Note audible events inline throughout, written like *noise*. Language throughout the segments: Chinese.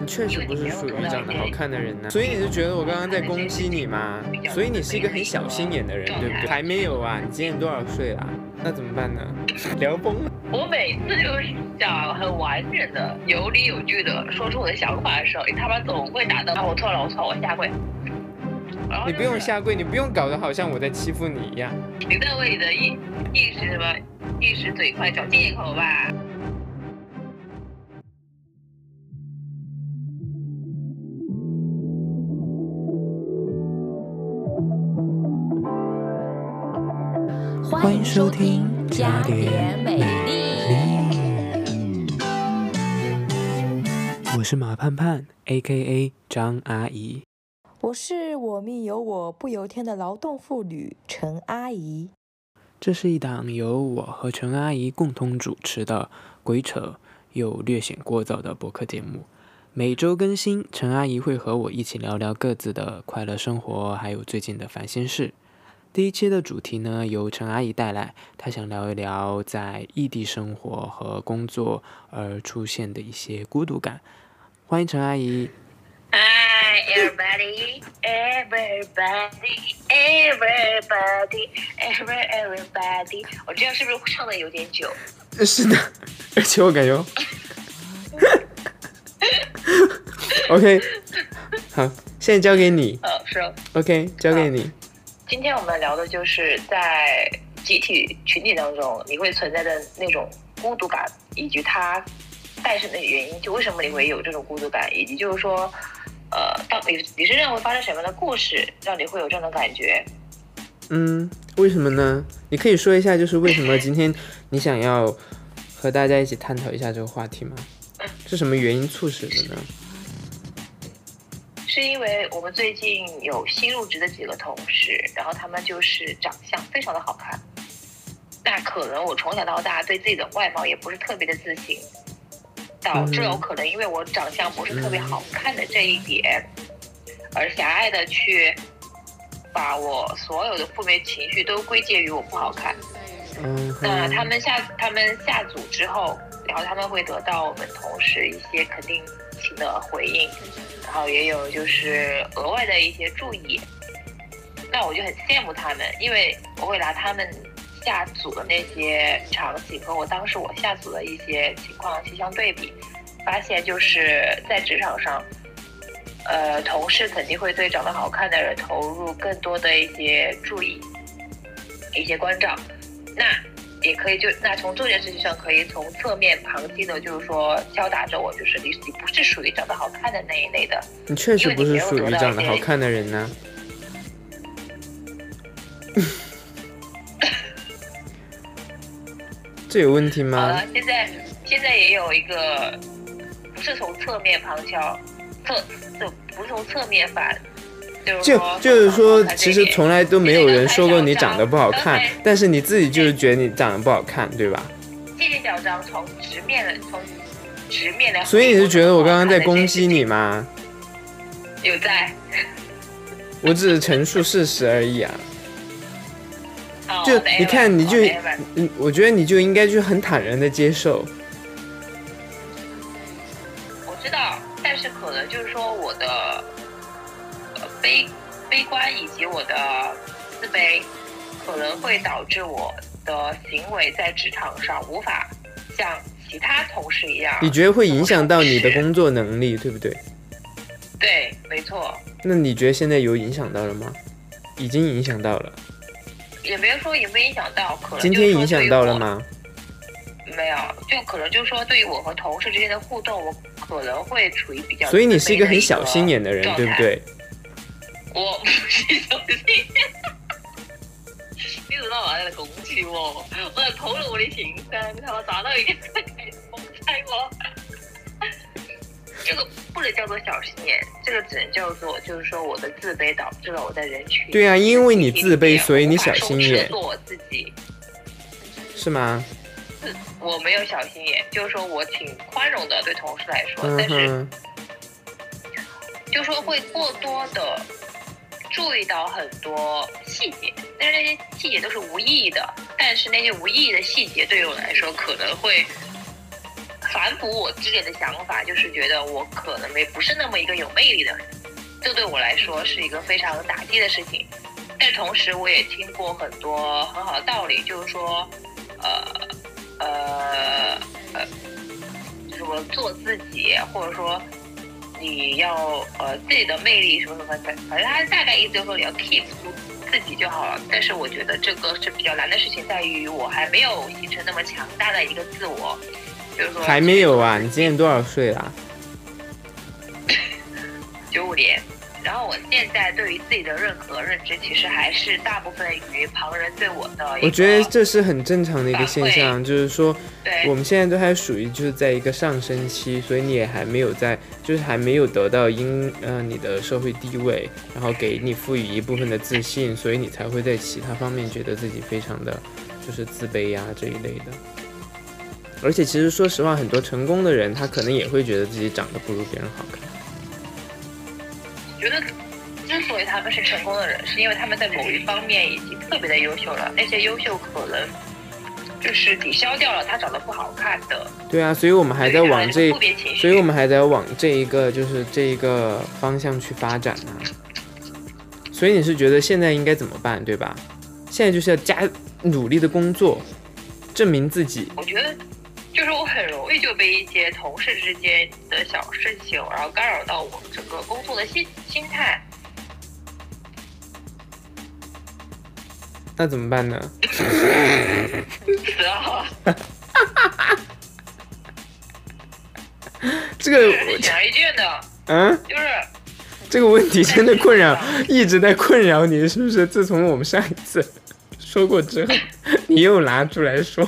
你确实不是属于长得好看的人呢，所以你是觉得我刚刚在攻击你吗？所以你是一个很小心眼的人，对不对？还没有啊，你今年多少岁了？那怎么办呢？聊崩了。我每次就是想很完整的、有理有据的说出我的想法的时候，你他妈总会打断我错了，我错，我下跪。你不用下跪，你不用搞得好像我在欺负你一样。你在为你的一一时什么一时嘴快找借口吧。欢迎收听《加点美丽》，我是马盼盼，A.K.A 张阿姨。我是我命由我不由天的劳动妇女陈阿姨。这是一档由我和陈阿姨共同主持的鬼扯又略显聒噪的博客节目，每周更新。陈阿姨会和我一起聊聊各自的快乐生活，还有最近的烦心事。第一期的主题呢，由陈阿姨带来，她想聊一聊在异地生活和工作而出现的一些孤独感。欢迎陈阿姨。Hi everybody, everybody, everybody, every everybody。我这样是不是唱的有点久？是的，而且我感觉。*laughs* OK，好，现在交给你。哦，是。OK，交给你。今天我们聊的就是在集体群体当中，你会存在的那种孤独感，以及它诞生的原因，就为什么你会有这种孤独感，以及就是说，呃，到你你是认为发生什么样的故事，让你会有这种感觉？嗯，为什么呢？你可以说一下，就是为什么今天你想要和大家一起探讨一下这个话题吗？是什么原因促使的呢？是因为我们最近有新入职的几个同事，然后他们就是长相非常的好看。那可能我从小到大对自己的外貌也不是特别的自信，导致有可能因为我长相不是特别好看的这一点，而狭隘的去把我所有的负面情绪都归结于我不好看。嗯。那他们下他们下组之后，然后他们会得到我们同事一些肯定情的回应。然后也有就是额外的一些注意，那我就很羡慕他们，因为我会拿他们下组的那些场景和我当时我下组的一些情况去相对比，发现就是在职场上，呃，同事肯定会对长得好看的人投入更多的一些注意，一些关照，那。也可以，就那从这件事情上，可以从侧面旁击的，就是说敲打着我，就是你你不是属于长得好看的那一类的。你确实不是属于长得好看的人呢。*laughs* 这有问题吗？好了，现在现在也有一个，不是从侧面旁敲，侧就不是从侧面反。就就是说，其实从来都没有人说过你长得不好看，但是你自己就是觉得你长得不好看，对吧？从直面的从直面的。所以你是觉得我刚刚在攻击你吗？有在。*laughs* 我只是陈述事实而已啊。就你看，你就嗯，我觉得你就应该就很坦然的接受。会导致我的行为在职场上无法像其他同事一样。你觉得会影响到你的工作能力，对不对？对，没错。那你觉得现在有影响到了吗？已经影响到了。也没有说影不影响到，可能今天影响到了吗？没有，就可能就是说，对于我和同事之间的互动，我可能会处于比较。所以你是一个很小心眼的人，对不对？我不是小心，你知道我在攻击我，我在偷了我的心声，你看我抓到一个在猛踩我。这个不能叫做小心眼，这个只能叫做就是说我的自卑导致了我在人群。对啊，因为你自卑，所以你小心眼。做我自己。是吗？是，我没有小心眼，就是说我挺宽容的对同事来说，但是就说会过多的。注意到很多细节，但是那些细节都是无意义的。但是那些无意义的细节对于我来说，可能会反哺我之前的想法，就是觉得我可能没不是那么一个有魅力的人，这对我来说是一个非常打击的事情。但同时，我也听过很多很好的道理，就是说，呃呃呃，什么做自己，或者说你要呃自己的魅力什么什么的，反正他大概意思就是说你要 keep 住自己就好了。但是我觉得这个是比较难的事情，在于我还没有形成那么强大的一个自我，就是说还没有啊？你今年多少岁啦？九五年。然后我现在对于自己的认可认知，其实还是大部分于旁人对我的。我觉得这是很正常的一个现象，就是说我们现在都还属于就是在一个上升期，所以你也还没有在，就是还没有得到应呃你的社会地位，然后给你赋予一部分的自信，所以你才会在其他方面觉得自己非常的就是自卑呀、这一类的。而且其实说实话，很多成功的人他可能也会觉得自己长得不如别人好看。他们是成功的人，是因为他们在某一方面已经特别的优秀了，那些优秀可能就是抵消掉了他长得不好看的。对啊，所以我们还在往这。所以我们还在往这一个就是这一个方向去发展呢、所以你是觉得现在应该怎么办，对吧？现在就是要加努力的工作，证明自己。我觉得，就是我很容易就被一些同事之间的小事情，然后干扰到我整个工作的心心态。那怎么办呢？然后 *laughs* 这个，的，嗯，就是。这个问题真的困扰，*laughs* 一直在困扰你，是不是？自从我们上一次 *laughs* 说过之后，你又拿出来说，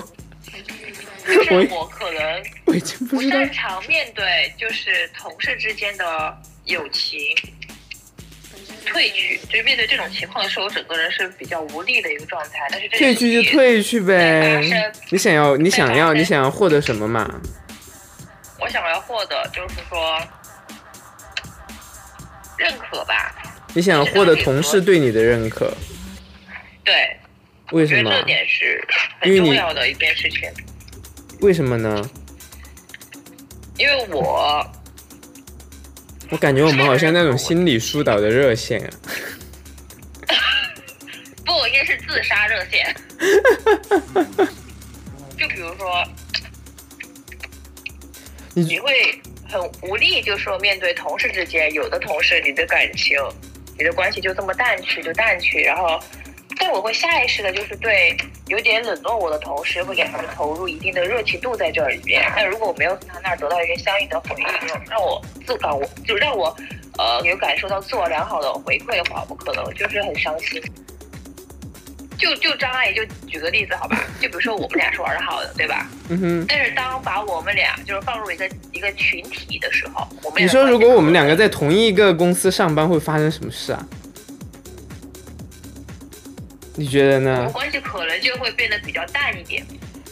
就是我可能我已经不擅长面对，就是同事之间的友情退去，就是面对这种情况的时候，我整个人是比较无力的一个状态。但是这退去就，退去呗。你想要，你想要，你想要获得什么嘛？我想要获得就是说认可吧。你想要获得同事对你的认可，对，为什么我觉得这？点是很重要的一件事情，为什么呢？因为我我感觉我们好像那种心理疏导的热线啊。*laughs* 不应该是自杀热线。*laughs* 就比如说，你你会很无力，就说面对同事之间，有的同事你的感情、你的关系就这么淡去就淡去，然后，但我会下意识的，就是对有点冷落我的同时，会给他们投入一定的热情度在这里边。但如果我没有从他那儿得到一个相应的回应，让我自感，我就让我呃有感受到自我良好的回馈的话，我可能就是很伤心。就就张阿姨就举个例子好吧，就比如说我们俩是玩的好的，对吧？嗯哼，但是当把我们俩就是放入一个一个群体的时候，我们你说如果我们两个在同一个公司上班，会发生什么事啊？你觉得我们呢？关系可能就会变得比较淡一点。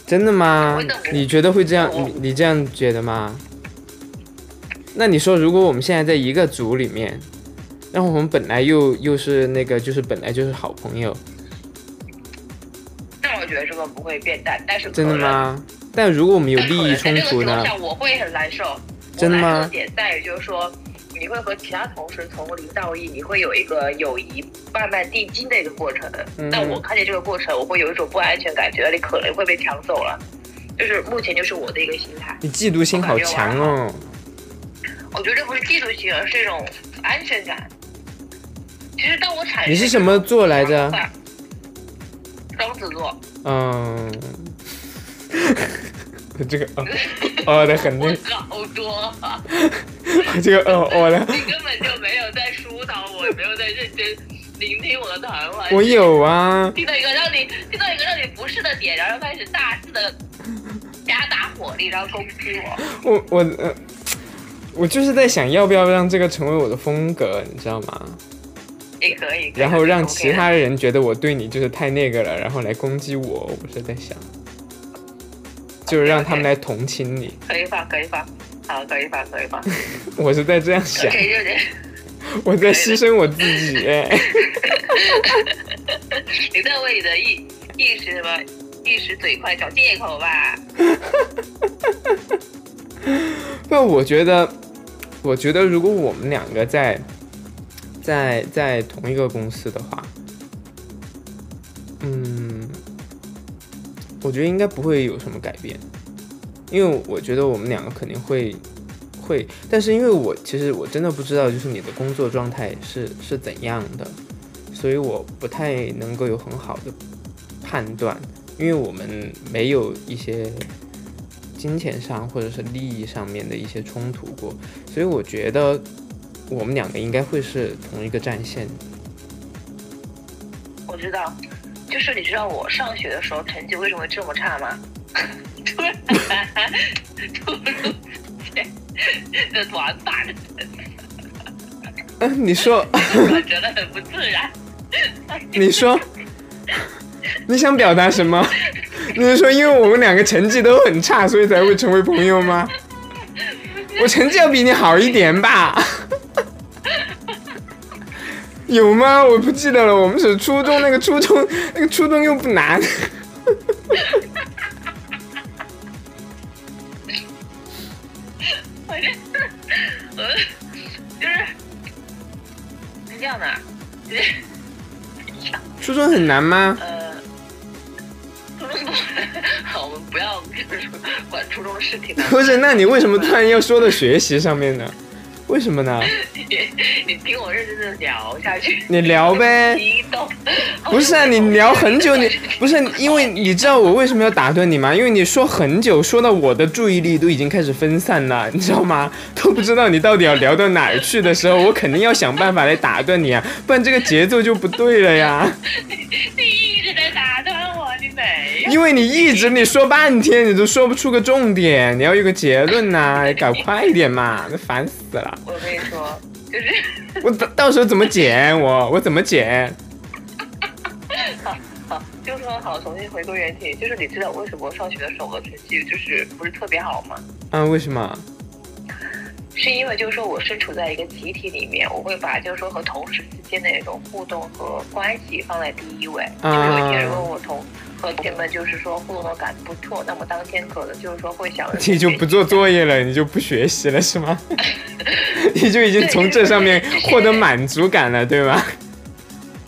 真的吗？你觉得会这样？你你这样觉得吗？那你说，如果我们现在在一个组里面，然后我们本来又又是那个，就是本来就是好朋友，那我觉得这个不会变淡，但是真的？吗？但如果我们有利益冲突呢我会很难受。真的吗点在于就是说，你会和其他同事从零到一，你会有一个友谊慢慢递进的一个过程。嗯但我看见这个过程，我会有一种不安全感，觉得你可能会被抢走了。就是目前就是我的一个心态。你嫉妒心好强哦！我觉得这不是嫉妒心，而是一种安全感。其实当我产生你是什么座来着？双子座，嗯，*laughs* 这个 *laughs* 哦哦的很那 *laughs* 个，好多，这个哦哦的，你根本就没有在疏导我，也没有在认真聆听我的谈话。我有啊，听到一个让你听到一个让你不适的点，然后开始大肆的加大火力，然后攻击我。我我呃，我就是在想要不要让这个成为我的风格，你知道吗？也可以，然后让其他人觉得我对你就是太那个了，然后来攻击我。我是在想，就是让他们来同情你。可以吧，可以吧，好，可以吧，可以吧，*laughs* 我是在这样想。*laughs* 我在牺牲我自己。哎 *laughs* 你在为你的意一时什么一时嘴快找借口吧？不，我觉得，我觉得如果我们两个在在在同一个公司的话，嗯，我觉得应该不会有什么改变，因为我觉得我们两个肯定会会，但是因为我其实我真的不知道，就是你的工作状态是是怎样的，所以我不太能够有很好的判断，因为我们没有一些金钱上或者是利益上面的一些冲突过，所以我觉得我们两个应该会是同一个战线。我知道，就是你知道我上学的时候成绩为什么会这么差吗？*laughs* 突然 *laughs* 突如其来的短板，嗯，你说，我觉得很不自然。*laughs* 你说，你想表达什么？你是说因为我们两个成绩都很差，所以才会成为朋友吗？我成绩要比你好一点吧？有吗？我不记得了。我们是初中那个初中 *laughs* 那个初中又不难。反正，呃，就是是这样的，就 *laughs* 是初中很难吗？呃，初中不，*laughs* 好，我们不要就是说管初中的事情了。不是，那你为什么突然要说到学习上面呢？为什么呢？你 *laughs* 你听我认真的聊下去。你聊呗激动。不是啊，你聊很久，你不是因为你知道我为什么要打断你吗？因为你说很久，说到我的注意力都已经开始分散了，你知道吗？都不知道你到底要聊到哪儿去的时候，我肯定要想办法来打断你啊，不然这个节奏就不对了呀。*laughs* 你一直在打断我，你没有。因为你一直你说半天，你都说不出个重点，你要有个结论呐、搞快一点嘛，那烦死了。我跟你说，就是我到到时候怎么剪？我我怎么剪？好好，就说好，重新回归原题，就是你知道为什么我上学的时候我的成绩就是不是特别好吗？啊，为什么？是因为就是说我身处在一个集体里面，我会把就是说和同事之间的那种互动和关系放在第一位。就是有一天如果我同和同学们就是说互动感不错，那么当天可能就是说会想 *laughs* 你就不做作业了，你就不学习了是吗？*laughs* *laughs* 你就已经从这上面获得满足感了，对吧？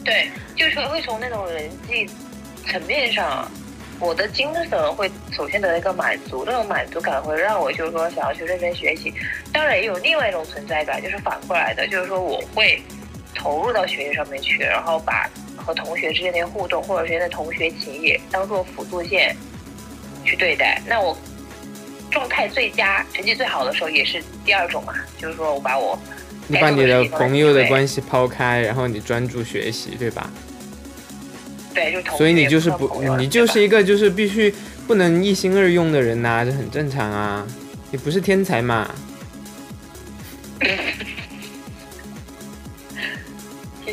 对，就是会从那种人际层面上，我的精神会首先得到一个满足，那种满足感会让我就是说想要去认真学习。当然也有另外一种存在感，就是反过来的，就是说我会投入到学习上面去，然后把和同学之间的互动或者之间的同学情谊当做辅助线去对待。那我状态最佳、成绩最好的时候也是第二种嘛，就是说我把我你把你的朋友的关系系抛开，然后你专注学习，对吧？对，就同所以你就是不你就是一个就是必须不能一心二用的人呐、这很正常啊。你不是天才嘛？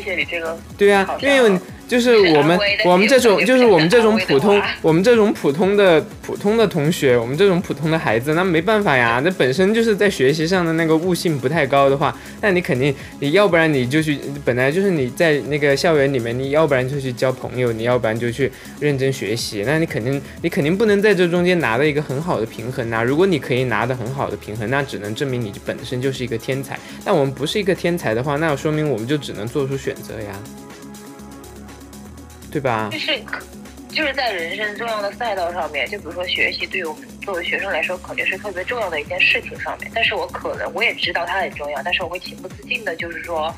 谢谢你这个对啊因为就是我们我们这种就是我们这种普通我们这种普通的普通的同学，我们这种普通的孩子，那没办法呀，那本身就是在学习上的那个悟性不太高的话，那你肯定你要不然你就去本来就是你在那个校园里面，你要不然就去交朋友，你要不然就去认真学习，那你肯定你肯定不能在这中间拿到一个很好的平衡呐、如果你可以拿的很好的平衡，那只能证明你本身就是一个天才。但我们不是一个天才的话，那说明我们就只能做出选择呀，对吧？就是可就是在人生重要的赛道上面，就比如说学习，对于我们作为学生来说，肯定是特别重要的一件事情上面。但是我可能我也知道它很重要，但是我会情不自禁的，就是说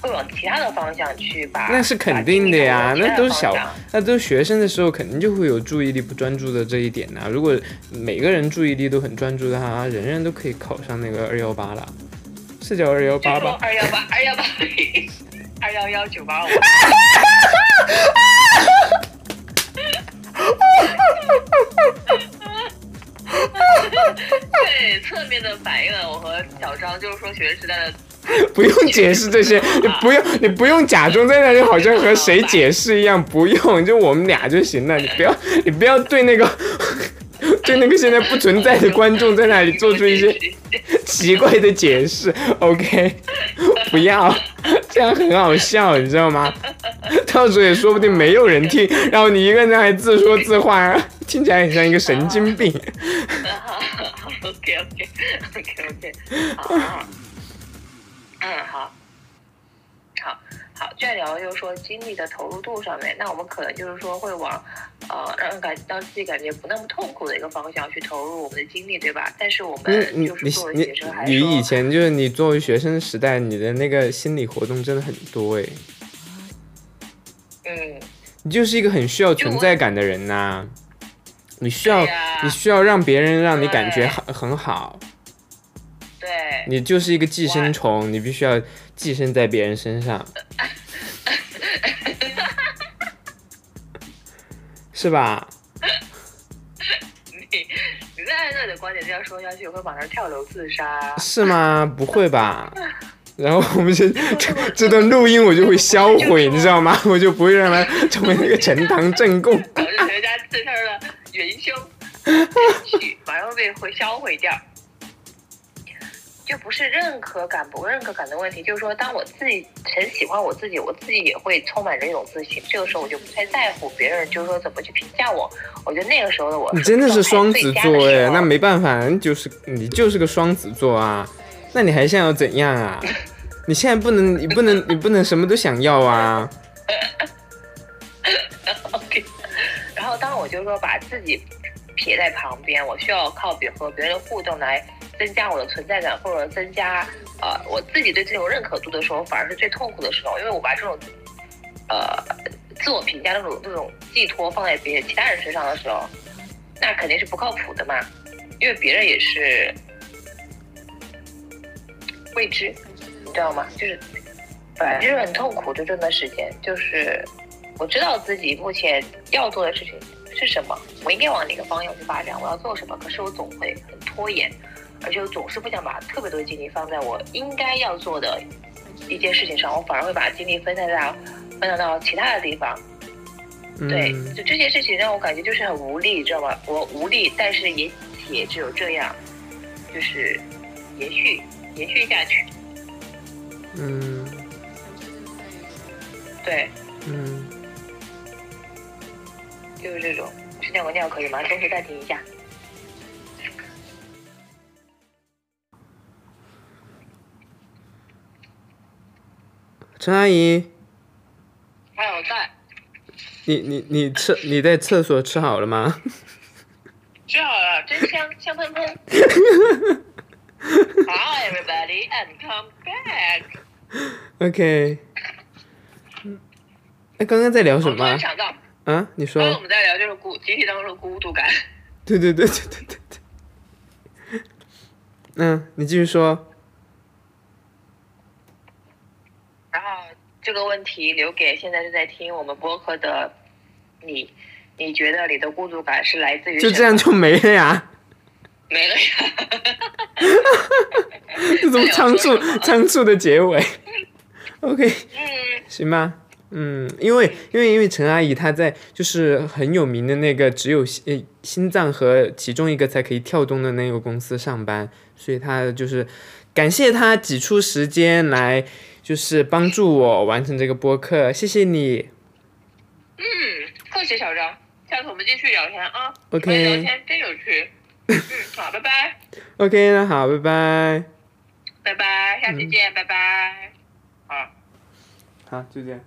会往其他的方向去把。那是肯定的呀那都是小那都是学生的时候，肯定就会有注意力不专注的这一点呐、如果每个人注意力都很专注的话，人人都可以考上那个二幺八了，是叫二幺八吧？二幺八二幺八二幺幺九八五。对，侧面的反映了我和小张就是说学生时代的不用解释这些，你 *laughs* 不用你不用假装在那里好像和谁解释一样，不用，就我们俩就行了。你不要你不要对那个对那个现在不存在的观众在那里做出一些奇怪的解释，OK？不要，这样很好笑，你知道吗？*laughs* 到时候也说不定没有人听，然后你一个人还自说自话，听起来很像一个神经病。OK OK，OK OK，好，好，好，再聊就是说精力的投入度上面，那我们可能就是说会往呃让人感让自己感觉不那么痛苦的一个方向去投入我们的精力，对吧？但是我你你们就是你你作为学生，还你说以前就是你作为学生时代，你的那个心理活动真的很多诶，嗯，你就是一个很需要存在感的人呐、你需要你需要让别人让你感觉很很好，对，你就是一个寄生虫，你必须要寄生在别人身上，是吧？*laughs* 你你在按照你的观点这样说下去，我会马上跳楼自杀。是吗？不会吧？*laughs* 然后我们这这这段录音我就会销毁，你知道吗？我就不会让它成为那个呈堂证供。导致人家自身的元凶提取，*laughs* 马上被会销毁掉。就不是认可感不认可感的问题，就是说，当我自己很喜欢我自己，我自己也会充满着一种自信。这个时候我就不太在乎别人，就是说怎么去评价我。我觉得那个时候的我，你真的是双子座哎，那没。办法，你就是你就是个双子座啊，那你还想要怎样啊？你现在不能，你不能，你不能什么都想要啊。*laughs* OK，然后当我就是说把自己撇在旁边，我需要靠别和别人互动来增加我的存在感，或者增加呃我自己对这种认可度的时候，反而是最痛苦的时候，因为我把这种呃自我评价那种那种寄托放在别人其他人身上的时候，那肯定是不靠谱的嘛，因为别人也是未知，你知道吗？就是反正就是很痛苦的这段时间，就是我知道自己目前要做的事情是什么，我应该往哪个方向去发展，我要做什么，可是我总会很拖延，而且我总是不想把特别多的精力放在我应该要做的一件事情上，我反而会把精力分散到分散到其他的地方。对，嗯，就这件事情让我感觉就是很无力，知道吧？我无力，但是也也只有这样，就是延续延续下去。嗯对，嗯，就是这种。去尿个尿可以吗？*laughs* 中途暂停一下。陈阿姨，还有在你你你吃你在厕所吃好了吗？*laughs* 吃好了，真香，香喷喷。*laughs* Hi everybody and come back。OK。哎，刚刚在聊什么然想到，啊？你说刚。刚我们在聊就是孤集体当中的孤独感。对对对对对对对。嗯，你继续说。然后这个问题留给现在正在听我们播客的你，你觉得你的孤独感是来自于就这样就没了呀？*laughs* 没了呀？*laughs* 这种仓促仓促的结尾。*laughs* OK，嗯，行吧。嗯，因为因为因为陈阿姨她在就是很有名的那个只有心呃心脏和其中一个才可以跳动的那个公司上班，所以她就是感谢她挤出时间来就是帮助我完成这个播客，谢谢你。嗯，客气小张，下次我们继续聊天啊。OK 聊天真有趣。嗯，好，拜拜，OK，那好，拜拜。拜拜，下期见，拜拜。好。好，就这样。